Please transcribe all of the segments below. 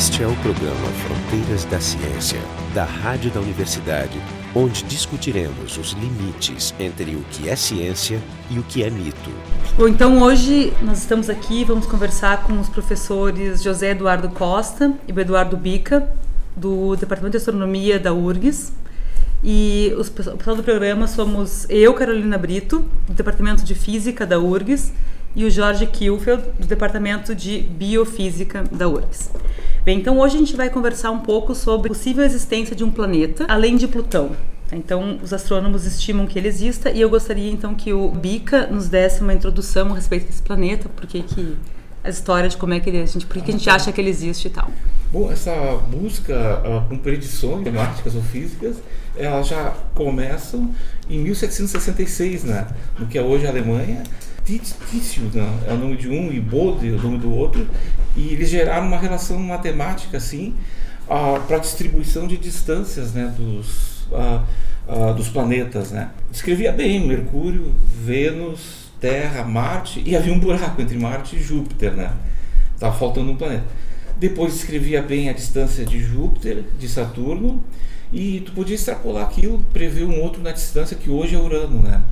Este é o programa Fronteiras da Ciência, da Rádio da Universidade, onde discutiremos os limites entre o que é ciência e o que é mito. Bom, então hoje nós estamos aqui, vamos conversar com os professores José Eduardo Costa e Eduardo Bica, do Departamento de Astronomia da URGS. E os, o pessoal do programa somos eu, Carolina Brito, do Departamento de Física da URGS, e o Jorge Kielfeld, do Departamento de Biofísica da URGS. Bem, então hoje a gente vai conversar um pouco sobre a possível existência de um planeta além de Plutão. Então, os astrônomos estimam que ele exista e eu gostaria então que o Bica nos desse uma introdução a respeito desse planeta, porque que a história de como é que ele, a gente, por que a gente acha que ele existe e tal. Bom, essa busca uh, com predições matemáticas ou físicas, elas já começam em 1766, né, no que é hoje a Alemanha. Tício né, é o nome de um e Bode é o nome do outro, e eles geraram uma relação matemática assim uh, para a distribuição de distâncias né, dos, uh, uh, dos planetas. Né. Descrevia bem Mercúrio, Vênus, Terra, Marte, e havia um buraco entre Marte e Júpiter. Né. Estava faltando um planeta. Depois descrevia bem a distância de Júpiter, de Saturno, e tu podia extrapolar aquilo, prever um outro na distância que hoje é Urano. Né.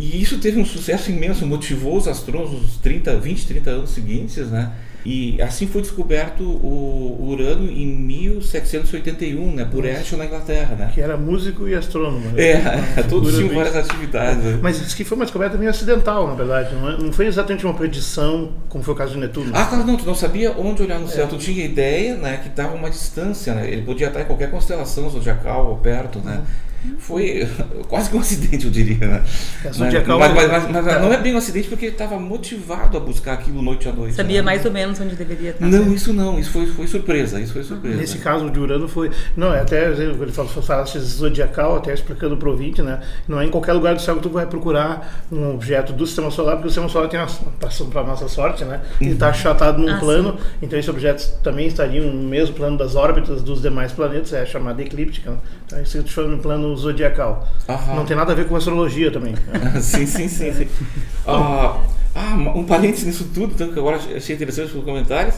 E isso teve um sucesso imenso, motivou os astrônomos nos 30, 20, 30 anos seguintes, né? E assim foi descoberto o Urano em 1781, né, por Herschel na Inglaterra, né? Que era músico e astrônomo. Né? É, todos tinham várias atividades. Né? Mas isso que foi uma descoberta meio acidental, na verdade. Não, é? não foi exatamente uma predição, como foi o caso de Netuno. Ah, claro, não. Tu não sabia onde olhar no céu. É. Tu tinha ideia, né, que dava uma distância, né? Ele podia estar em qualquer constelação zodiacal ou perto, né? Uhum foi quase que um acidente, eu diria. Né? É, mas, mas, mas, mas, não é bem um acidente porque ele estava motivado a buscar aquilo noite a noite. Sabia né? mais ou menos onde deveria estar. Não, isso não, isso foi, foi surpresa, isso foi surpresa. Nesse caso de Urano foi, não, é até ele falou falasse zodiacal, até explicando para o ouvinte, né? Não é em qualquer lugar do céu que tu vai procurar um objeto do sistema solar, porque o sistema solar tem uma, passando para nossa sorte, né? Ele está uhum. achatado num ah, plano, sim. então esses objetos também estariam no mesmo plano das órbitas dos demais planetas, é chamada eclíptica. Né? Então isso chama no plano zodiacal. Aham. Não tem nada a ver com astrologia também. sim, sim, sim. sim. Ah, ah, um parênteses nisso tudo, tanto que agora achei interessante os comentários,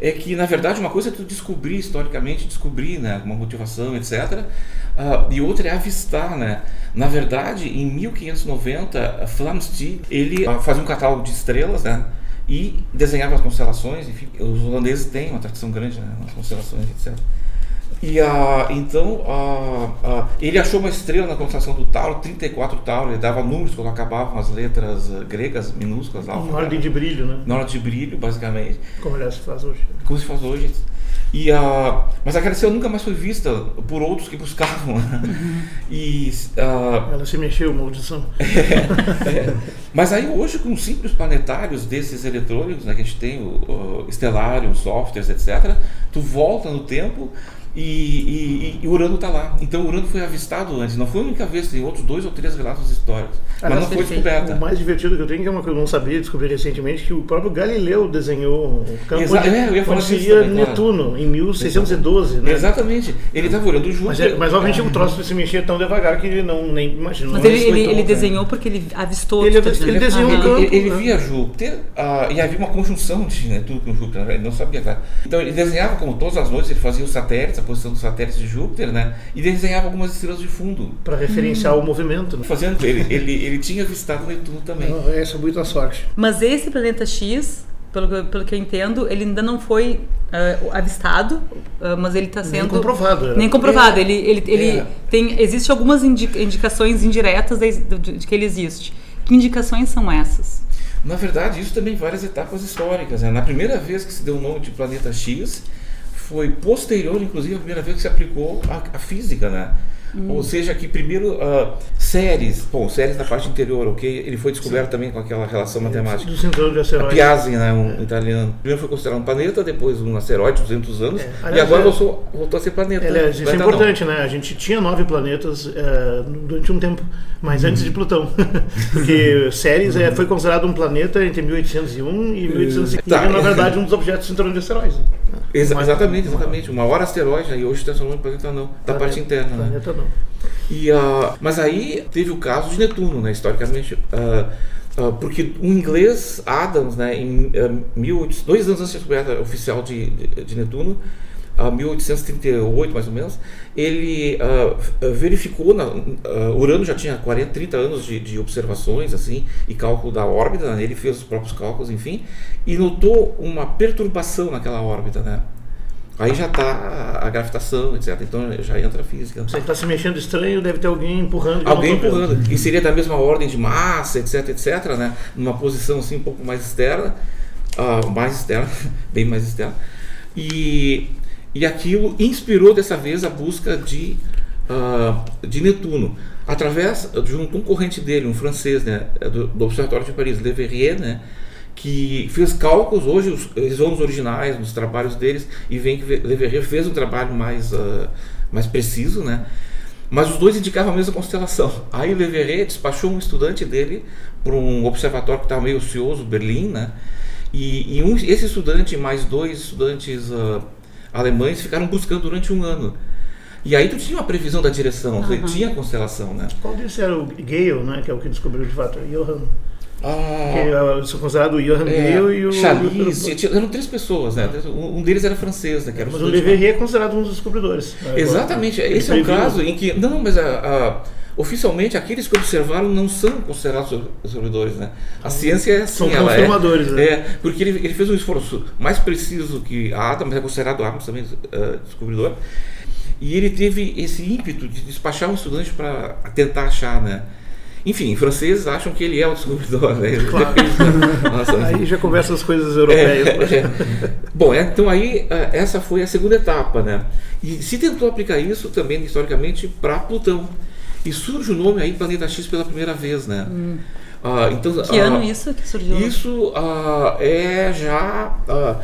é que na verdade uma coisa é tu descobrir historicamente, descobrir né, uma motivação, etc. Uh, e outra é avistar, né? Na verdade, em 1590, Flamsteed ele uh, fazia um catálogo de estrelas, né? E desenhava as constelações. Enfim, os holandeses têm uma tradição grande né, nas constelações, etc. E a, então a, a, ele achou uma estrela na constelação do Tauro, 34 Tauro, ele dava números quando acabavam as letras uh, gregas minúsculas. Lá, na ordem de brilho, né? Na ordem de brilho, basicamente. Como aliás se faz hoje. Como se faz hoje. E, uh, mas aquela estrela nunca mais foi vista por outros que buscavam. Né? Uhum. E, uh, Ela se mexeu, maldição. é, é. Mas aí hoje, com simples planetários desses eletrônicos, né, que a gente tem, o, o Stellarium, softwares, etc., tu volta no tempo e, e, e, Urano está lá. Então Urano foi avistado antes, não foi a única vez, tem outros dois ou três relatos históricos. Ah, mas não foi descoberta. O mais divertido que eu tenho, que é uma que eu não sabia, descobri recentemente, que o próprio Galileu desenhou o campo Exa de, é, eu ia falar seria também, Netuno, claro. em 1612. Né? Exatamente. Ele estava olhando junto. Mas, é, mas obviamente é. o troço se mexia tão devagar que ele não nem imagina. Mas ele, ele, ele desenhou porque ele avistou. Ele, ele, ele desenhou ah, um campo. Ele, ele né? via Júpiter uh, e havia uma conjunção de Netuno com Júpiter, ele não sabia, claro. Então ele desenhava como todas as noites, ele fazia os satélites, a posição dos satélites de Júpiter, né? E desenhava algumas estrelas de fundo. Para referenciar hum. o movimento. Né? Fazendo, ele, ele, ele tinha avistado Netuno também. Não, essa é muita sorte. Mas esse planeta X, pelo que, pelo que eu entendo, ele ainda não foi uh, avistado, uh, mas ele está sendo nem comprovado. Era. Nem comprovado. É. Ele, ele, ele é. tem, existe algumas indicações indiretas de, de, de, que ele existe. Que indicações são essas? Na verdade, isso também várias etapas históricas. Né? Na primeira vez que se deu o nome de planeta X, foi posterior, inclusive, à primeira vez que se aplicou a, a física, né? Hum. Ou seja, que primeiro uh, séries, bom, séries na parte interior, ok? Ele foi descoberto Sim. também com aquela relação matemática. Do cinturão de asteroides. Piazzi, né, um é. italiano. Primeiro foi considerado um planeta, depois um asteroide, 200 anos, é. Aliás, e agora é, voltou, voltou, a ser planeta. Aliás, isso é importante, não. né? A gente tinha nove planetas uh, durante um tempo, mas hum. antes de Plutão. Porque Ceres é, foi considerado um planeta entre 1801 e 1850. Tá. E, na verdade, um dos objetos do cinturão de asteroides. Né? Exa exatamente, exatamente. Uma hora asteroide, e hoje está chamando de planeta não, da parte interna. Planeta né? não. E, uh, mas aí teve o caso de Netuno, né? historicamente. Uh, Uh, porque o inglês Adams, né, em uh, 1800, dois anos antes da descoberta oficial de, de, de Netuno, uh, 1838 mais ou menos, ele uh, verificou, na, uh, Urano já tinha 40, 30 anos de, de, observações assim e cálculo da órbita, né, ele fez os próprios cálculos, enfim, e notou uma perturbação naquela órbita, né? Aí já está a gravitação, etc. Então já entra a física. Você está se mexendo estranho, deve ter alguém empurrando. Alguém empurrando. E seria da mesma ordem de massa, etc, etc, né? Numa posição assim um pouco mais externa, uh, mais externa, bem mais externa. E, e aquilo inspirou dessa vez a busca de, uh, de Netuno. Através de um concorrente dele, um francês, né? Do, do Observatório de Paris, Le Verrier, né? Que fez cálculos, hoje os, eles vão nos originais, nos trabalhos deles, e vem que Le Verrier fez um trabalho mais, uh, mais preciso, né? Mas os dois indicavam a mesma constelação. Aí Le Verrier despachou um estudante dele para um observatório que estava meio ocioso, Berlim, né? E, e um, esse estudante mais dois estudantes uh, alemães ficaram buscando durante um ano. E aí tu tinha uma previsão da direção, uhum. tinha a constelação, né? Qual desses era o Gale, né? Que é o que descobriu de fato, Johann ah, que são considerados o Johann é, e o. Chalice, eram três pessoas, né? Um deles era francês, né? Que era mas o Le Verrier é considerado um dos descobridores. Né? Exatamente, esse é um caso em que. Não, mas a, a, oficialmente aqueles que observaram não são considerados descobridores, né? A ciência é assim, são confirmadores, é, né? é, porque ele, ele fez um esforço mais preciso que a Adam, mas é considerado Adams também uh, descobridor. E ele teve esse ímpeto de despachar um estudante para tentar achar, né? Enfim, franceses acham que ele é o descobridor. Né? Claro. Nossa, aí já começam as coisas europeias. É, é. Bom, é, então aí é, essa foi a segunda etapa, né? E se tentou aplicar isso também historicamente para Plutão. E surge o nome aí Planeta X pela primeira vez, né? Hum. Ah, então, que ah, ano isso que surgiu? Isso ah, é já ah,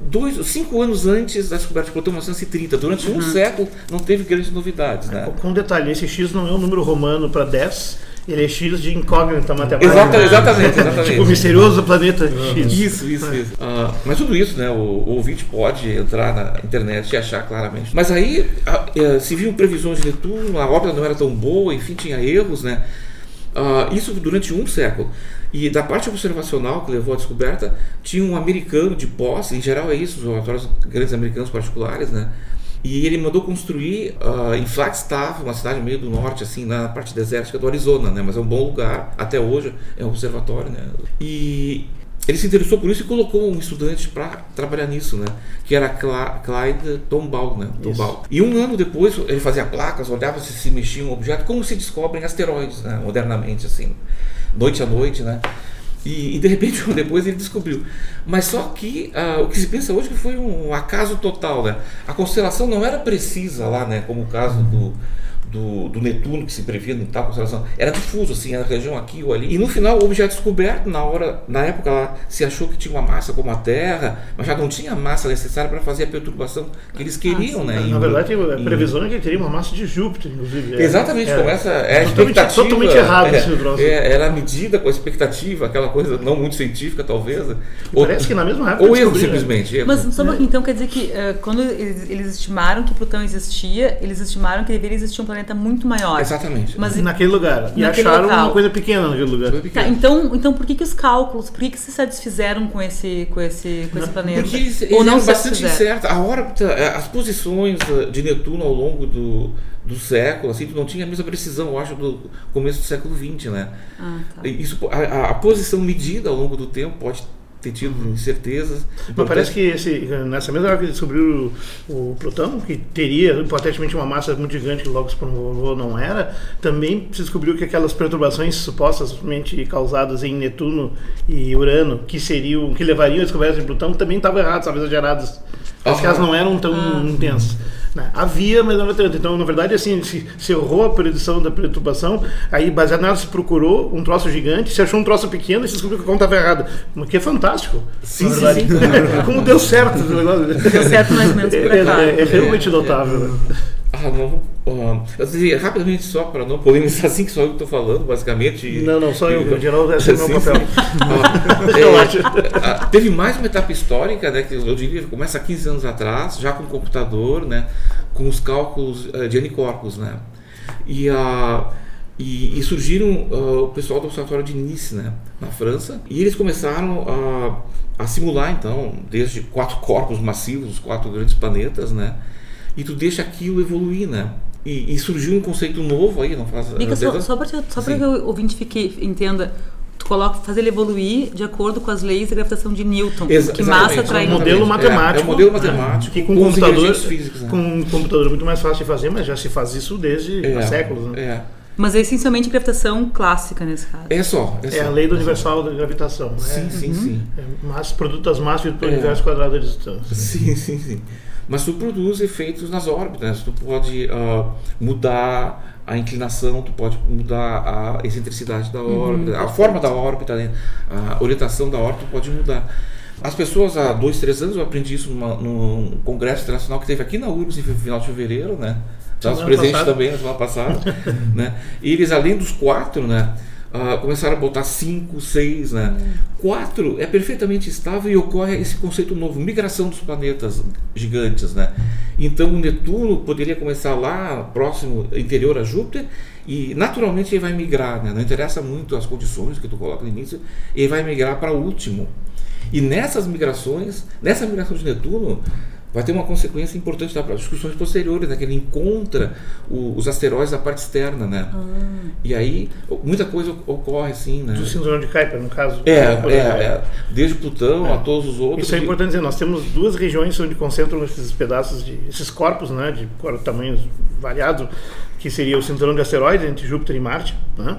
dois, cinco anos antes da descoberta de Plutão, 1930. Durante uhum. um século não teve grandes novidades. Né? Com um detalhe, esse X não é um número romano para 10, ele é X de incógnita matemática. Exato, exatamente, exatamente. tipo o misterioso planeta X. Isso, isso, isso. Uh, mas tudo isso, né, o, o, ouvinte pode entrar na internet e achar claramente. Mas aí uh, se viu previsões de Netuno, a órbita não era tão boa, enfim, tinha erros, né? Uh, isso durante um século. E da parte observacional que levou à descoberta, tinha um americano de posse, em geral é isso, os laboratórios grandes americanos particulares, né? E ele mandou construir uh, em Flagstaff, uma cidade meio do norte, assim, na parte desértica do Arizona, né? Mas é um bom lugar, até hoje é um observatório, né? E ele se interessou por isso e colocou um estudante para trabalhar nisso, né? Que era Cla Clyde Tombaugh, né? Tombaugh. E um ano depois ele fazia placas, olhava se se mexia um objeto, como se descobrem asteroides, né? Modernamente, assim, noite a noite, né? E, e, de repente depois ele descobriu. Mas só que uh, o que se pensa hoje é que foi um acaso total, né? A constelação não era precisa lá, né? Como o caso do do, do, Netuno que se previa em tal constelação era difuso assim a região aqui ou ali. E no final o objeto descoberto na hora na época lá se achou que tinha uma massa como a Terra mas já não tinha a massa necessária para fazer a perturbação que eles queriam ah, né? Na, em, verdade a previsão é que teria uma massa de Júpiter inclusive. É, exatamente é, começa é a totalmente, totalmente errado é, esse troço. É, era a medida com a expectativa aquela coisa não muito científica talvez. Ou, parece que na mesma época ou erro simplesmente erro. mas só então quer dizer que uh, quando eles, eles estimaram que Plutão existia eles estimaram que deveria existir um planeta planeta muito maior. Exatamente. Mas naquele lugar. E naquele acharam local. uma coisa pequena naquele lugar. Tá, então, então por que, que os cálculos, por que, que se satisfizeram com esse, com esse, com esse planeta? Porque eles, Ou não bastante incertos. A órbita, é, as posições de Netuno ao longo do, do século, assim, tu não tinha a mesma precisão, eu acho, do começo do século XX, né? Ah, tá. Isso, a, a posição medida ao longo do tempo pode ter tido incertezas. Mas parece que esse, nessa mesma hora que descobriu o, o, Plutão, que teria hipoteticamente uma massa muito gigante que logo se provou não era, também se descobriu que aquelas perturbações supostamente causadas em Netuno e Urano, que seriam, que levariam a descoberta de Plutão, também estavam erradas, estavam exageradas. As elas não eram tão ah. intensas. Né? Havia, mas não era tanto. Então, na verdade, assim, se, se errou a predição da perturbação, aí baseado nela se procurou um troço gigante, se achou um troço pequeno e se descobriu que a conta estava errada. O que é fantástico. Sim, sim, sim. Como deu certo. Deu certo mais ou menos por é, é, é, realmente notável. Né? Ah, não. Uh, eu dizia, rapidamente só para não polemizar assim que só eu que estou falando, basicamente. Não, não, só eu, eu geral esse é o meu papel. Ah, é, teve mais uma etapa histórica, né, que eu diria começa há 15 anos atrás, já com computador, né, com os cálculos uh, de N-corpos, né. E a E, e surgiram uh, o pessoal do Observatório de Nice, né, na França, e eles começaram a, a simular, então, desde quatro corpos massivos, quatro grandes planetas, né, e tu deixa aquilo evoluir, né. E, e surgiu um conceito novo aí, não faz... Mica, só, só para só que o ouvinte fique, entenda, tu coloca, faz ele evoluir de acordo com as leis da gravitação de Newton. Exa que massa atrai É um modelo matemático. É, é um modelo matemático. Que com, com computador, físicos, né? com um computador é muito mais fácil de fazer, mas já se faz isso desde É, há séculos. Né? É, Mas é essencialmente gravitação clássica nesse caso. é só. É, É, só. a lei do universal da gravitação. né? Sim, sim, sim. É massa, produto das massas dividido pelo É. universo quadrado da distância. Sim, sim, sim. Mas tu produz efeitos nas órbitas. Tu pode ah, mudar a inclinação, tu pode mudar a excentricidade da órbita, a forma da órbita, né? a orientação da órbita pode mudar. As pessoas, há dois, três anos, eu aprendi isso numa, num congresso internacional que teve aqui na URGS no final de fevereiro, né? Estávamos presentes também na semana passada, né? E eles, além dos quatro, né? Ah, começaram a botar cinco, seis, né? Quatro é perfeitamente estável e ocorre esse conceito novo, migração dos planetas gigantes, né? Então o Netuno poderia começar lá, próximo, interior a Júpiter, e naturalmente ele vai migrar, né? Não interessa muito as condições que tu coloca no início, ele vai migrar para o último. E nessas migrações, nessa migração de Netuno, vai ter uma consequência importante para as discussões posteriores, né? que ele encontra o- os asteroides da parte externa, né? E aí muita coisa ocorre assim, né? Do síndrome de Kuiper, no caso. É, é, é, desde Plutão a todos os outros. Isso é e- importante dizer, nós temos duas regiões onde concentram esses pedaços de esses corpos, né, de tamanhos variados, que seria o cinturão de asteroides entre Júpiter e Marte, né?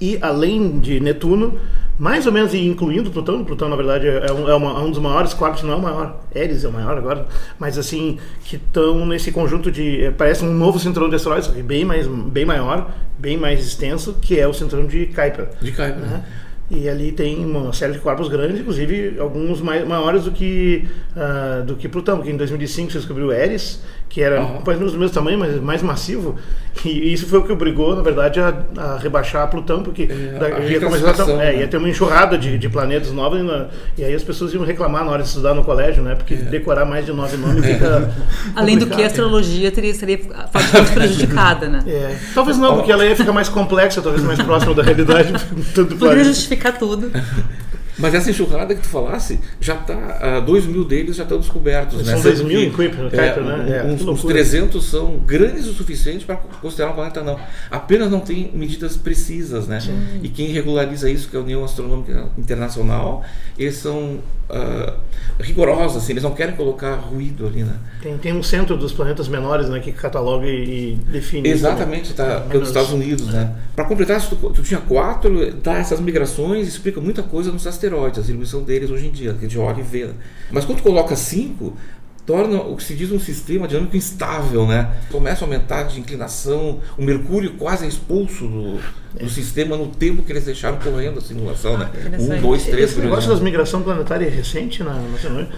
E além de Netuno, mais ou menos e incluindo Plutão, Plutão na verdade é um, é uma- é um dos maiores corpos, não é o maior, Eris é o maior agora, mas assim, que estão nesse conjunto de, é, parece um novo cinturão de asteroides, bem mais, bem maior, bem mais extenso, que é o cinturão de Kuiper. De Kuiper, né? né? E ali tem uma série de corpos grandes, inclusive alguns mai- maiores do que, ah, do que Plutão, porque em 2005 se descobriu o Eris, que era Aham. mais ou menos do mesmo tamanho, mas mais massivo, e isso foi o que obrigou, na verdade, a, a rebaixar Plutão, porque É, da- a ia, começar a, é, né? ia ter uma enxurrada de, de planetas novos, e, na- e aí as pessoas iam reclamar na hora de estudar no colégio, né? Porque decorar mais de nove nomes fica. Além do que a astrologia teria, seria fortemente prejudicada, né? É, talvez não, porque ela ia ficar mais complexa, talvez mais próxima da realidade. Tanto Poderia planeta. Justificar tudo. Mas essa enxurrada que tu falasse, já tá, dois mil deles já estão descobertos. São né? dois mil em Kuiper, é, Kuiper, né? É, uns, uns loucura. 300 são grandes o suficiente para considerar um planeta não. Apenas não tem medidas precisas, né? E quem regulariza isso, que é a União Astronômica Internacional, eles são ah, rigorosos, assim, eles não querem colocar ruído ali, né? Tem, tem um centro dos planetas menores né, que cataloga e, e define. isso, Exatamente, né? tá, que é ou dos. Estados Unidos, né? Para completar, tu, tu tinha quatro, dá essas migrações, explica muita coisa nos asteroides, a distribuição deles hoje em dia, que a gente olha e vê. né? Mas quando tu coloca cinco, torna o que se diz um sistema dinâmico instável, né? Começa a aumentar de inclinação, o mercúrio quase é expulso do, do sistema no tempo que eles deixaram correndo a simulação, né? Interessante. Um, dois, três, Esse negócio das migração planetária é recente na na?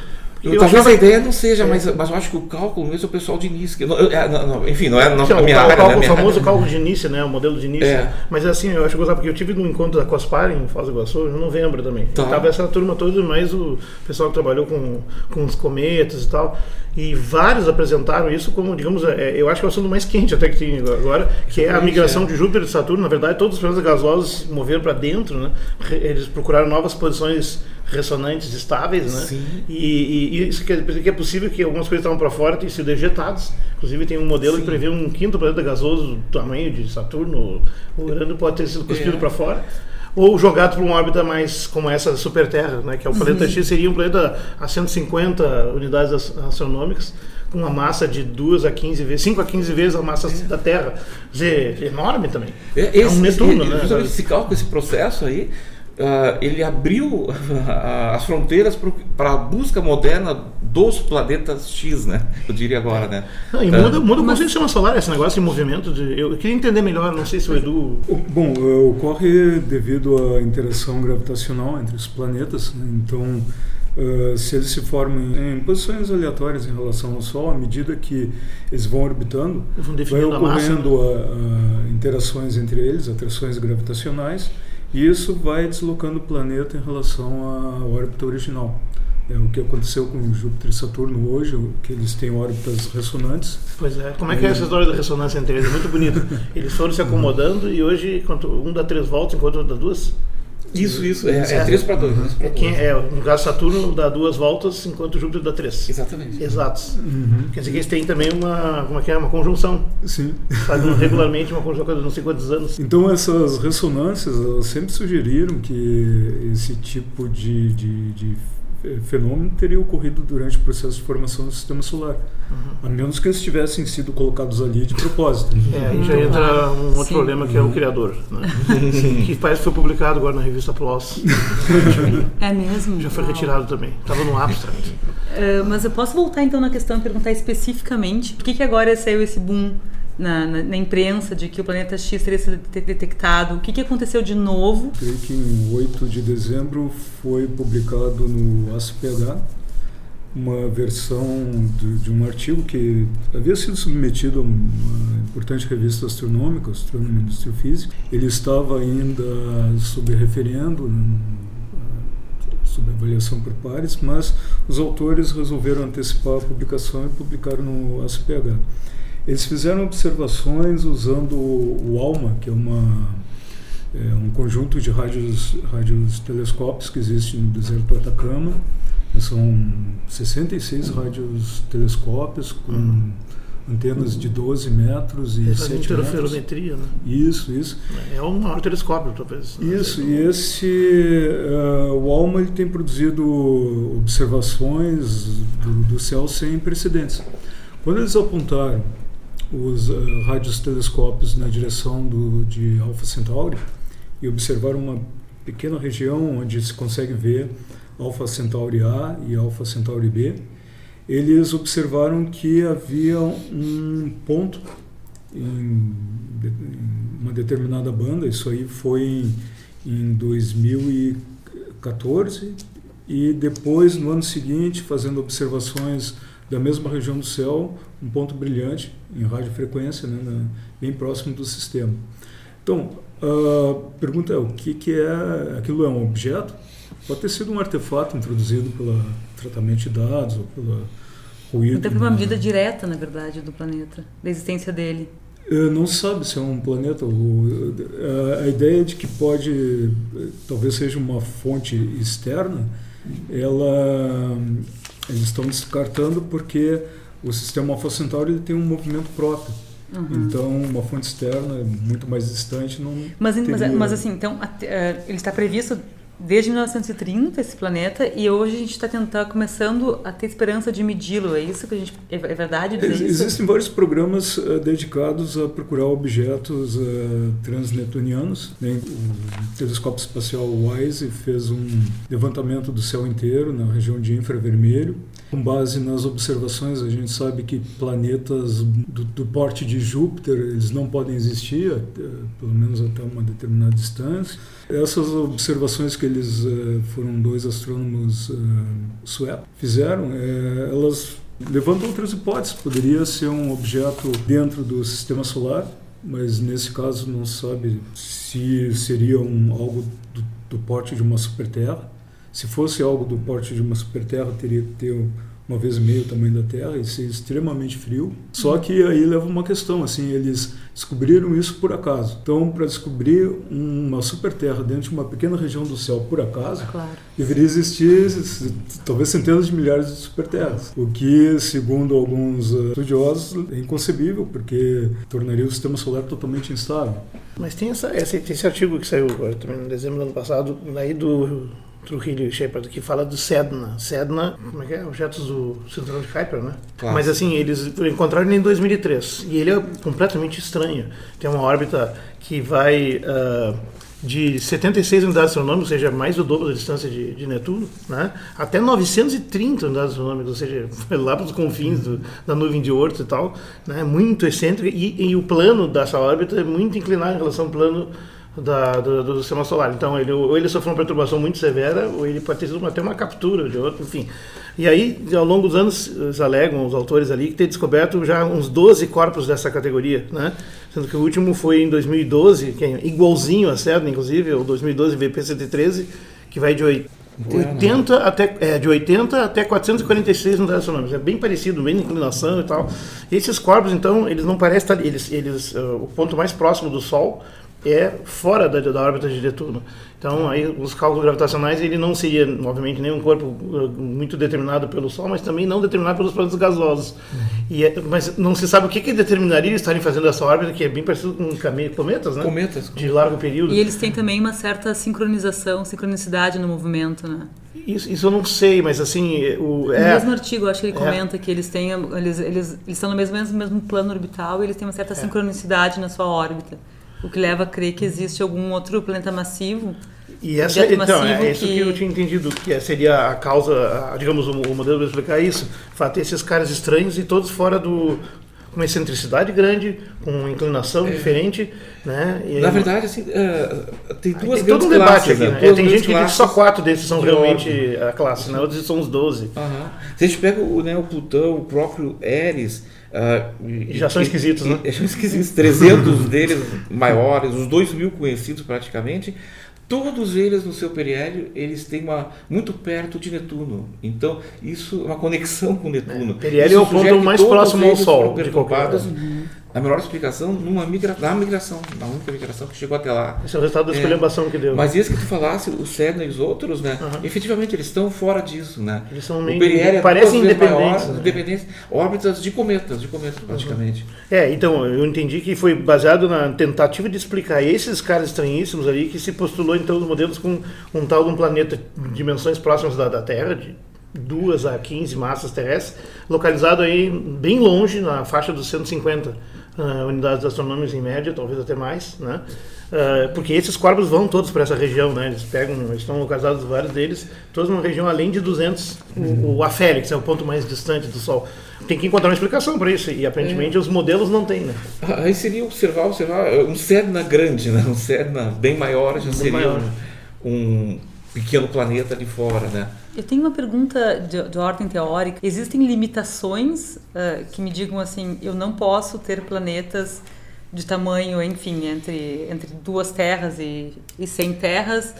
Eu, talvez a ideia não seja, mas, mas eu acho que o cálculo mesmo é o pessoal de início. não- eu- é, não, não, enfim, não é não, Sim, a o, minha cal- área, o cálculo- né? o Minha famoso área. cálculo de início, né? O modelo de início. É. Mas assim, eu acho gozado, porque eu tive num encontro da Cospar em Foz do Iguaçu, em novembro também. Tá. Tava essa turma toda, mais o pessoal que trabalhou com, com os cometas e tal. E vários apresentaram isso como, digamos, é, eu acho que é o assunto mais quente até que tem agora, que é a Exatamente, migração é. de Júpiter e Saturno. Na verdade, todos os planetas gasosos se moveram para dentro, né? Eles procuraram novas posições ressonantes estáveis, né? Sim. E, e- e isso quer dizer que é possível que algumas coisas estavam para fora tenham sido ejetadas. Inclusive tem um modelo Sim. que prevê um quinto planeta gasoso do tamanho de Saturno. O Urano pode ter sido cuspido É. para fora. Ou jogado para uma órbita mais como essa super Terra, né? que é o planeta X, seria um planeta a 150 unidades as- astronômicas, com uma massa de 2 a 15 vezes, 5 a 15 vezes a massa da Terra. Quer dizer, enorme também. É, É um Netuno, né? Justamente esse cálculo, esse processo aí, ah, ele abriu as fronteiras para a busca moderna dos planetas X, né? Eu diria agora, né? Não, e Ah, muda, muda o conceito de sistema solar, esse negócio de movimento. De, eu queria entender melhor, não sei se o Edu Bom, eh, ocorre devido à interação gravitacional entre os planetas. né? Então, eh, se eles se formam em, em posições aleatórias em relação ao Sol, à medida que eles vão orbitando, Vão vai definindo a massa, né? ocorrendo a- a interações entre eles, atrações gravitacionais, e isso vai deslocando o planeta em relação à órbita original. É o que aconteceu com Júpiter e Saturno hoje, que eles têm órbitas ressonantes. Pois é. Como é que é essa história da ressonância entre eles? É muito bonito. Eles foram se acomodando e hoje um dá três voltas enquanto o outro dá duas. Isso, isso. É, é 3 para 2. É, quem, é, no caso Saturno dá duas voltas enquanto Júpiter dá três. Exatamente. Exatos. Quer dizer que eles têm também uma, como é que é, uma conjunção. Sim. Fazem regularmente uma conjunção a cada não sei quantos anos. Então essas ressonâncias elas sempre sugeriram que esse tipo de, de, de fenômeno teria ocorrido durante o processo de formação do sistema solar. A menos que eles tivessem sido colocados ali de propósito. É, aí já entra um outro Sim. problema que é o criador, né? que parece que foi publicado agora na revista PLOS. É mesmo? Já foi Uau. retirado também. Estava no abstract. Ah, mas eu posso voltar então na questão e perguntar especificamente por que, que agora saiu esse boom na, na, na imprensa de que o planeta X teria sido de- detectado? O que, que aconteceu de novo? Creio que em 8 de dezembro foi publicado no ACPH uma versão de, de um artigo que havia sido submetido a uma importante revista astronômica, Astronomy and Astrophysics. Ele estava ainda sob referendo, né, sob avaliação por pares, mas os autores resolveram antecipar a publicação e publicaram no ACPH. Eles fizeram observações usando o ALMA, que é uma é um conjunto de rádios, rádios telescópios que existe no deserto do Atacama. São 66 rádios telescópios com antenas de 12 metros e fazem 7 metros. né? Isso, isso. É o maior telescópio, talvez. né? Isso, e esse, eh, o ALMA ele tem produzido observações do, do céu sem precedentes. Quando eles apontaram os eh, radiotelescópios na direção do, de Alpha Centauri e observaram uma pequena região onde se consegue ver Alpha Centauri A e Alpha Centauri B, eles observaram que havia um ponto em uma determinada banda, isso aí foi em, em 2014, e depois, no ano seguinte, fazendo observações da mesma região do céu, um ponto brilhante em radiofrequência, né, na- bem próximo do sistema. Então, a pergunta é, o que, que é, aquilo é um objeto? Pode ter sido um artefato introduzido pelo tratamento de dados ou pela ruído. Então uma na- medida direta, na verdade, do planeta, da existência dele. Eh, Não sabe se é um planeta. O- a- ideia de que pode, talvez seja uma fonte externa, ela, eles estão descartando porque o sistema Alpha Centauri ele tem um movimento próprio. Uhum. Então, uma fonte externa, muito mais distante, não Mas, mas, teria- mas assim, então, eh, ele está previsto desde 1930, esse planeta, e hoje a gente está tentando, começando a ter esperança de medi-lo. É isso que a gente. É, é verdade Ex- isso? Existem vários programas eh, dedicados a procurar objetos eh, transneptunianos. né? O telescópio espacial WISE fez um levantamento do céu inteiro na região de infravermelho. Com base nas observações, a gente sabe que planetas do, do porte de Júpiter eles não podem existir, até- pelo menos até uma determinada distância. Essas observações que eles eh, foram dois astrônomos eh, suecos fizeram, eh, elas levantam outras hipóteses. Poderia ser um objeto dentro do sistema solar, mas nesse caso não sabe se seria um, algo do, do porte de uma superterra. Se fosse algo do porte de uma superterra, teria que ter uma vez e meio o tamanho da Terra e ser extremamente frio. Só que aí leva uma questão, assim, eles descobriram isso por acaso. Então, para descobrir uma superterra dentro de uma pequena região do céu por acaso, Claro. deveria existir talvez centenas de milhares de superterras. O que, segundo alguns eh, estudiosos, é inconcebível, porque tornaria o sistema solar totalmente instável. Mas tem essa, esse, esse artigo que saiu agora também em dezembro do ano passado, aí do Trujillo e Shepard, que fala do SEDNA. SEDNA, como é que é? Objetos do Cinturão de Kuiper, né? Claro. Mas assim, eles encontraram ele em 2003. E ele é completamente estranho. Tem uma órbita que vai ah, de 76 unidades astronômicas, ou seja, mais do dobro da distância de, de Netuno, né? até 930 unidades astronômicas, ou seja, lá para os confins do- da nuvem de Oort e tal. Né? Muito excêntrica. E, e o plano dessa órbita é muito inclinado em relação ao plano da, do, do sistema solar. Então, ele, ou ele sofreu uma perturbação muito severa, ou ele pode ter sido até uma captura de outro, enfim. E aí, ao longo dos anos, eles alegam, os autores ali, que ter descoberto já uns 12 corpos dessa categoria, né? Sendo que o último foi em 2012, que é igualzinho a CERN, inclusive, o 2012 VP-113, que vai de, oi- 80 até, é, de 80 até 446 unidades astronômicas. É bem parecido, bem inclinação e tal. E esses corpos, então, eles não parecem estar. Eles, eles, uh, o ponto mais próximo do Sol é fora da, da órbita de Netuno. Então, aí, os cálculos gravitacionais, ele não seria, obviamente, nem um corpo uh, muito determinado pelo Sol, mas também não determinado pelos planetas gasosos. Uhum. E é, mas não se sabe o que, que determinaria eles estarem fazendo essa órbita, que é bem parecido com cometas, né? Cometas. De largo período. E eles têm também uma certa sincronização, sincronicidade no movimento, né? Isso, isso eu não sei, mas assim... O, é, no mesmo artigo, acho que ele é. comenta que eles têm... Eles, eles, eles estão no mesmo, mesmo plano orbital e eles têm uma certa é. sincronicidade na sua órbita. O que leva a crer que existe algum outro planeta massivo. E essa, então, é isso que... que eu tinha entendido, que seria a causa, a, digamos, o, o modelo para explicar isso, fato esses caras estranhos e todos fora do, com uma excentricidade grande, com uma inclinação é. diferente, né? E Na verdade, assim, uh, tem duas tem todo um debate aqui, né? Tem gente que diz que só quatro desses são de realmente ordem. a classe, né? Outros são os 12. Uhum. Se a gente pega o, né, o Plutão, o próprio Eris, Uh, já são esquisitos, né? Já são esquisitos. 300 deles maiores, os 2 mil conhecidos praticamente, todos eles no seu periélio, eles têm uma muito perto de Netuno. Então, isso é uma conexão com Netuno. É, periélio é o ponto mais próximo ao Sol. De qualquer... Uhum a melhor explicação numa migra, na migração, na única migração que chegou até lá. Esse é o resultado da escolhambação é, que deu. Mas isso que tu falasse, o Cedna e os outros, né? Uhum. Efetivamente, eles estão fora disso, né? Eles são meio, é parecem independentes. Maior, né? independentes. Órbitas de cometas, de cometas praticamente. Uhum. É, então, eu entendi que foi baseado na tentativa de explicar esses caras estranhíssimos ali, que se postulou então os modelos com um tal de um planeta de dimensões próximas da, da Terra, de duas a 15 massas terrestres, localizado aí bem longe, na faixa dos 150 uh, unidades astronômicas em média, talvez até mais, né? Uh, porque esses corpos vão todos para essa região, né? Eles pegam, eles estão localizados vários deles, todos numa região além de 200, uhum. o, o Afélix é o ponto mais distante do Sol. Tem que encontrar uma explicação para isso e aparentemente é. os modelos não têm, né? Aí seria observar, observar um Sedna grande, né? Um Sedna bem maior já bem seria maior. Um pequeno planeta ali fora, né? Eu tenho uma pergunta de, de ordem teórica. Existem limitações uh, que me digam assim, eu não posso ter planetas de tamanho, enfim, entre, entre duas terras e, e 100 terras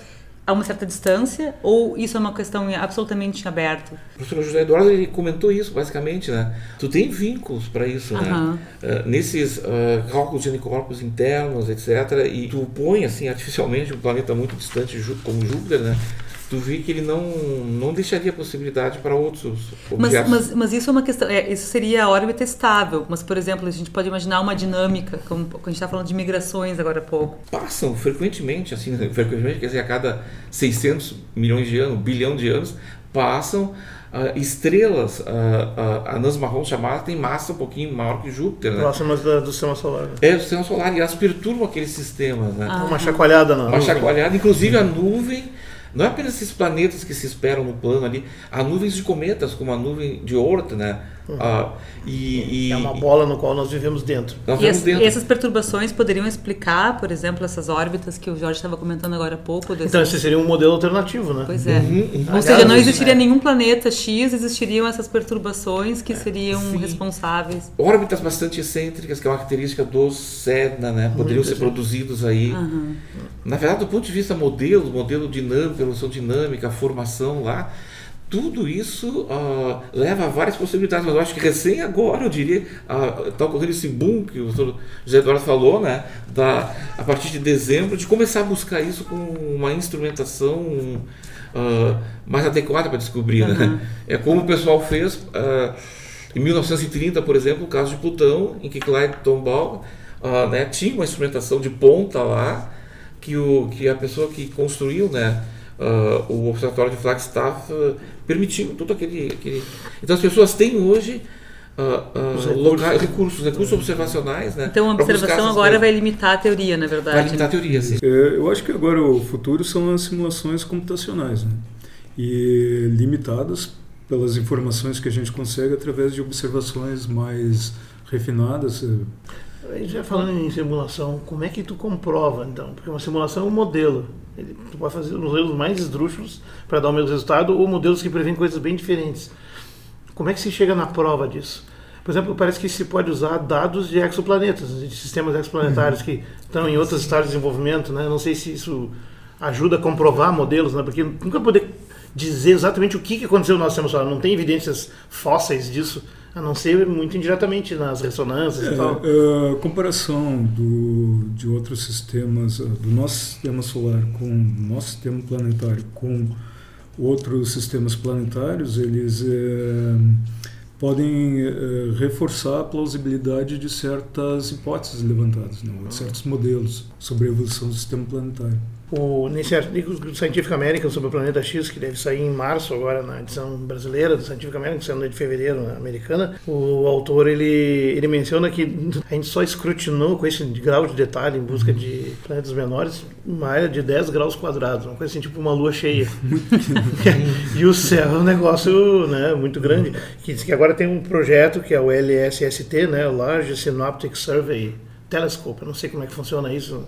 a uma certa distância ou isso é uma questão absolutamente aberta? O professor José Eduardo ele comentou isso basicamente, né? Tu tem vínculos para isso, né? Uh, nesses uh, cálculos de anticorpos internos, etc. E tu põe assim artificialmente um planeta muito distante como Júpiter, né? Tu vê que ele não, não deixaria possibilidade para outros. Mas, mas, mas isso é uma questão, é, isso seria a órbita estável, mas, por exemplo, a gente pode imaginar uma dinâmica, como a gente está falando de migrações agora há pouco. Passam frequentemente, assim, frequentemente, quer dizer, a cada 600 milhões de anos, bilhão de anos, passam Uh, estrelas, uh, uh, anãs marrons chamadas, têm massa um pouquinho maior que Júpiter. Né? Próximas do, do sistema solar. Né? É, do sistema solar, e elas perturbam aqueles sistemas. Né? Ah. Uma chacoalhada na Uma nuvem. chacoalhada, inclusive a nuvem não é apenas esses planetas que se esperam no plano ali, há nuvens de cometas, como a nuvem de Oort, né? Uhum. Ah, e, e, é uma bola no qual nós vivemos dentro. Nós e, vivemos dentro. essas perturbações poderiam explicar, por exemplo, essas órbitas que o Jorge estava comentando agora há pouco? Desse... Então, esse seria um modelo alternativo, né? Pois é. Uhum, uhum. Ou seja, não existiria é. nenhum planeta X, existiriam essas perturbações que seriam Sim. responsáveis. Órbitas bastante excêntricas, que é uma característica dos Sedna, né? Poderiam Muito ser produzidos aí. Uhum. Na verdade, do ponto de vista modelo, modelo dinâmico, evolução dinâmica, formação lá, tudo isso uh, leva a várias possibilidades, mas eu acho que recém agora, eu diria, está uh, ocorrendo esse boom que o doutor José Eduardo falou, né, da, a partir de dezembro, de começar a buscar isso com uma instrumentação uh, mais adequada para descobrir. Uhum. Né? É como o pessoal fez em 1930, por exemplo, o caso de Plutão, em que Clyde Tombaugh né, tinha uma instrumentação de ponta lá, que, o, que a pessoa que construiu, né, uh, o Observatório de Flagstaff uh, permitiu todo aquele, aquele. Então as pessoas têm hoje uh, recursos. Locais, recursos, recursos observacionais. Né, então a observação agora vai limitar a teoria, na verdade. Vai limitar a teoria, sim. É, eu acho que agora o futuro são as simulações computacionais né? e limitadas pelas informações que a gente consegue através de observações mais refinadas. Já falando em simulação, como é que tu comprova então? Porque uma simulação é um modelo. Ele, tu pode fazer modelos mais esdrúxulos para dar o mesmo resultado ou modelos que prevêem coisas bem diferentes. Como é que se chega na prova disso? Por exemplo, parece que se pode usar dados de exoplanetas, de sistemas exoplanetários uhum. que estão em outros estados de desenvolvimento. Né? Não sei se isso ajuda a comprovar modelos, né? porque nunca poder dizer exatamente o que aconteceu no nosso sistema solar. Não tem evidências fósseis disso, a não ser muito indiretamente nas ressonâncias É, e tal. a comparação do, de outros sistemas, eh, do nosso sistema solar com o nosso sistema planetário com outros sistemas planetários, eles eh, podem eh, reforçar a plausibilidade de certas hipóteses levantadas, né, de certos modelos sobre a evolução do sistema planetário. O, nesse artigo do Scientific American sobre o planeta X, que deve sair em março agora na edição brasileira do Scientific American, sendo de fevereiro na americana, o autor ele, ele menciona que a gente só escrutinou com esse grau de detalhe em busca de planetas menores uma área de 10 graus quadrados, uma coisa assim tipo uma lua cheia. e o céu é um negócio né, muito grande, que diz que agora tem um projeto que é o LSST, né, o Large Synoptic Survey Telescope, eu não sei como é que funciona isso,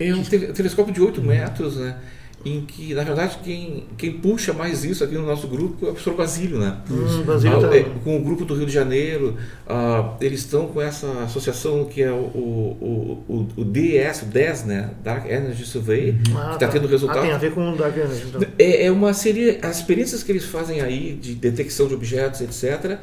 É um tele- telescópio de 8 metros, né? Em que, na verdade, quem, quem puxa mais isso aqui no nosso grupo é o professor Basílio, né? Hum, Basílio Ah, tá- é, com o grupo do Rio de Janeiro, ah, eles estão com essa associação que é o, o, o, o DES, o DES, né? Dark Energy Survey, Ah, que está tendo resultado. Ah, tem a ver com o Dark Energy. Então. É, é uma série, as experiências que eles fazem aí de detecção de objetos, etc.,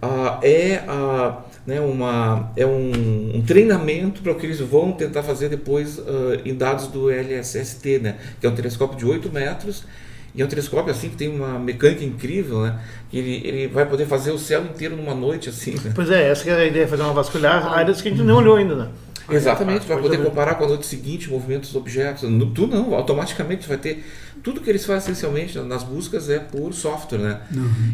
ah, é, ah, né, uma, é um, um treinamento para o que eles vão tentar fazer depois ah, em dados do LSST, né, que é um telescópio de 8 metros. E é um telescópio assim que tem uma mecânica incrível, né? Que ele, ele vai poder fazer o céu inteiro numa noite assim. Né? Pois é, essa que é a ideia, fazer uma vasculhar áreas que a gente não olhou ainda, né? Exatamente, Ah, vai poder comparar com a noite seguinte movimentos dos objetos. No, tu não, automaticamente tu vai ter. Tudo que eles fazem essencialmente nas buscas é por software, né?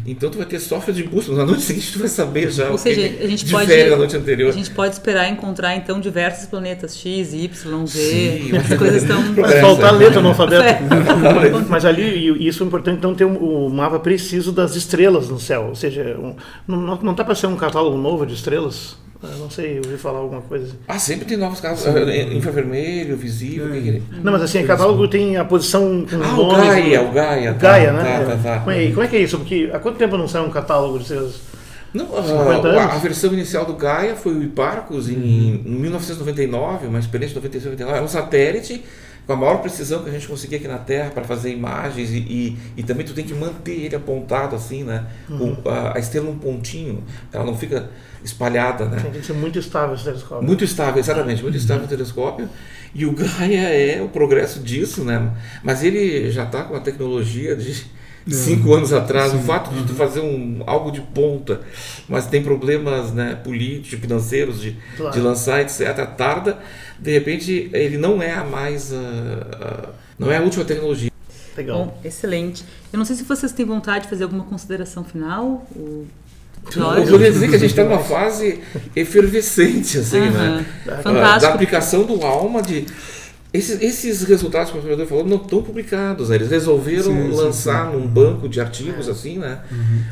Então tu vai ter software de busca. Na noite seguinte tu vai saber já Ou o seja, que a gente pode da noite anterior. a gente pode esperar encontrar então diversos planetas X, Y, Z. Sim, as coisas estão Vai Progresso, faltar letra no alfabeto. É. Mas ali, e isso é importante, então ter um, o mapa preciso das estrelas no céu. Ou seja, um, não, não, não tá para ser um catálogo novo de estrelas? Eu não sei, eu ouvi falar alguma coisa. assim. Ah, sempre tem novos casos. ah, Infravermelho, visível. o que Não, mas assim, catálogo tem a posição com Ah, o Gaia, o- o Gaia. o tá, Gaia, né? Tá, tá, tá. Como, é, como é que é isso? Porque há quanto tempo não sai um catálogo de estrelas? Não, 50 a, anos? a versão inicial do Gaia foi o Hipparcos em, em 1999, uma experiência de 96 99. Era um satélite com a maior precisão que a gente conseguia aqui na Terra para fazer imagens e, e, e também tu tem que manter ele apontado assim, né? Uhum. Com a, a estrela num pontinho, ela não fica espalhada, né? Tem que ser muito estável esse telescópio. Muito estável, exatamente, muito estável o telescópio. E o Gaia é o progresso disso, né? Mas ele já está com a tecnologia de cinco anos atrás. O fato de tu fazer um, algo de ponta, mas tem problemas né, políticos, financeiros de, Claro. de lançar, etc. Tarda, de repente ele não é a mais. ah, ah, não é a última tecnologia. Legal. Bom, excelente. Eu não sei se vocês têm vontade de fazer alguma consideração final. O Eu poderia dizer que a gente está numa fase efervescente, assim, Aham. né? Ah, Da Fantástico. aplicação do alma de. Esses, esses resultados que o professor falou não estão publicados, né? Eles resolveram Sim, sim, lançar sim. num banco de artigos, assim, né?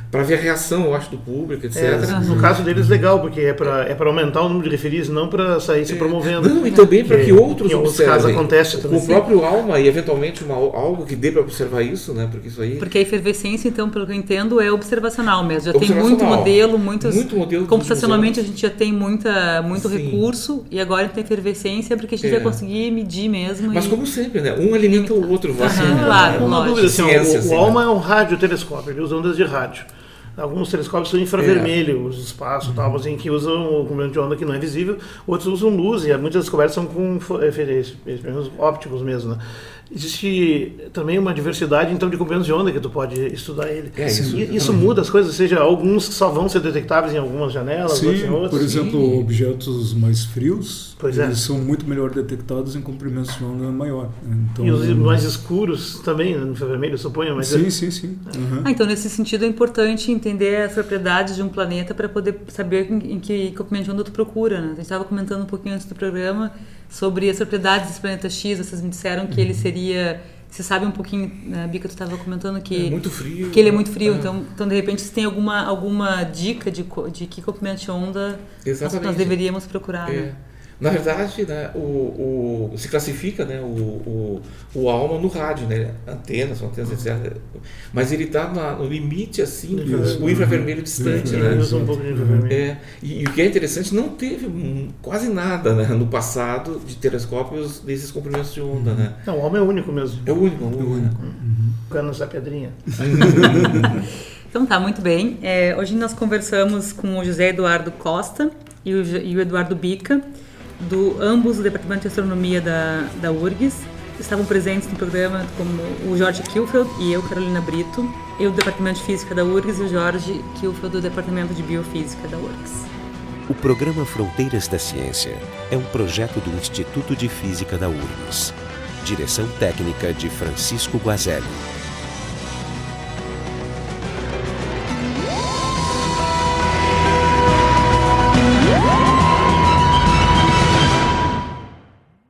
Para ver a reação, eu acho, do público, etc. É, no caso deles, legal, porque é para é pra aumentar o número de referis, não para sair se promovendo. Não, e também para Que que outros em outros casos observem. acontece também. o próprio alma e eventualmente uma, algo que dê para observar isso, né? Porque isso aí. Porque a efervescência, então, pelo que eu entendo, é observacional mesmo. Já tem muito Observacional. modelo, muitos. Muito modelo Computacionalmente a gente já tem muita, muito Sim. recurso e agora tem efervescência porque a gente É. vai conseguir medir mesmo. Mas e- como sempre, né? Um alimenta o outro. Aham, assim, né? claro, Uma dúvida, assim, Ciência, o, assim, o ALMA é um radiotelescópio, ele usa ondas de rádio. Alguns telescópios são infravermelho, os espaços e tal, mas em que usam o comprimento de onda que não é visível, outros usam luz, e muitas descobertas são com eh, esses ópticos mesmo, né? Existe também uma diversidade, então, de comprimentos de onda que tu pode estudar ele. É, isso- E isso muda as coisas, ou seja, alguns só vão ser detectáveis em algumas janelas, outros em Sim, outras. por exemplo, objetos mais frios, Pois é. são muito melhor detectados em comprimentos de onda maior. né? Então, E os mais escuros também, né, no infravermelho, eu suponho, mas Sim, sim, sim. Uhum. Ah, então, nesse sentido, é importante entender as propriedades de um planeta para poder saber em, em que comprimento de onda tu procura. Né? A gente estava comentando um pouquinho antes do programa sobre as propriedades desse planeta X. Vocês me disseram que ele seria. Você sabe um pouquinho, né, Bica, tu estava comentando que, É muito frio. que ele é muito frio. É. Então, então, de repente, você tem alguma, alguma dica de, de que comprimento de onda nós, nós deveríamos procurar. É. Né? Na verdade, né, o, o, se classifica né, o, o, o ALMA no rádio, né? Antenas, antenas, etc. Mas ele está no limite, assim, do infravermelho distante. Né? Usa um pouco de infravermelho. É, e, e, o que é interessante, não teve quase nada né, no passado de telescópios desses comprimentos de onda. Né? Não, o ALMA é único mesmo. É o único. É o único. Canos da pedrinha. então tá, muito bem. É, hoje nós conversamos com o José Eduardo Costa e o, e o Eduardo Bica do ambos do Departamento de Astronomia da, da URGS. Estavam presentes no programa como o Jorge Kilfeld e eu, Carolina Brito, eu do Departamento de Física da URGS e o Jorge Kilfeld do Departamento de Biofísica da URGS. O programa Fronteiras da Ciência é um projeto do Instituto de Física da URGS. Direção técnica de Francisco Guazelli.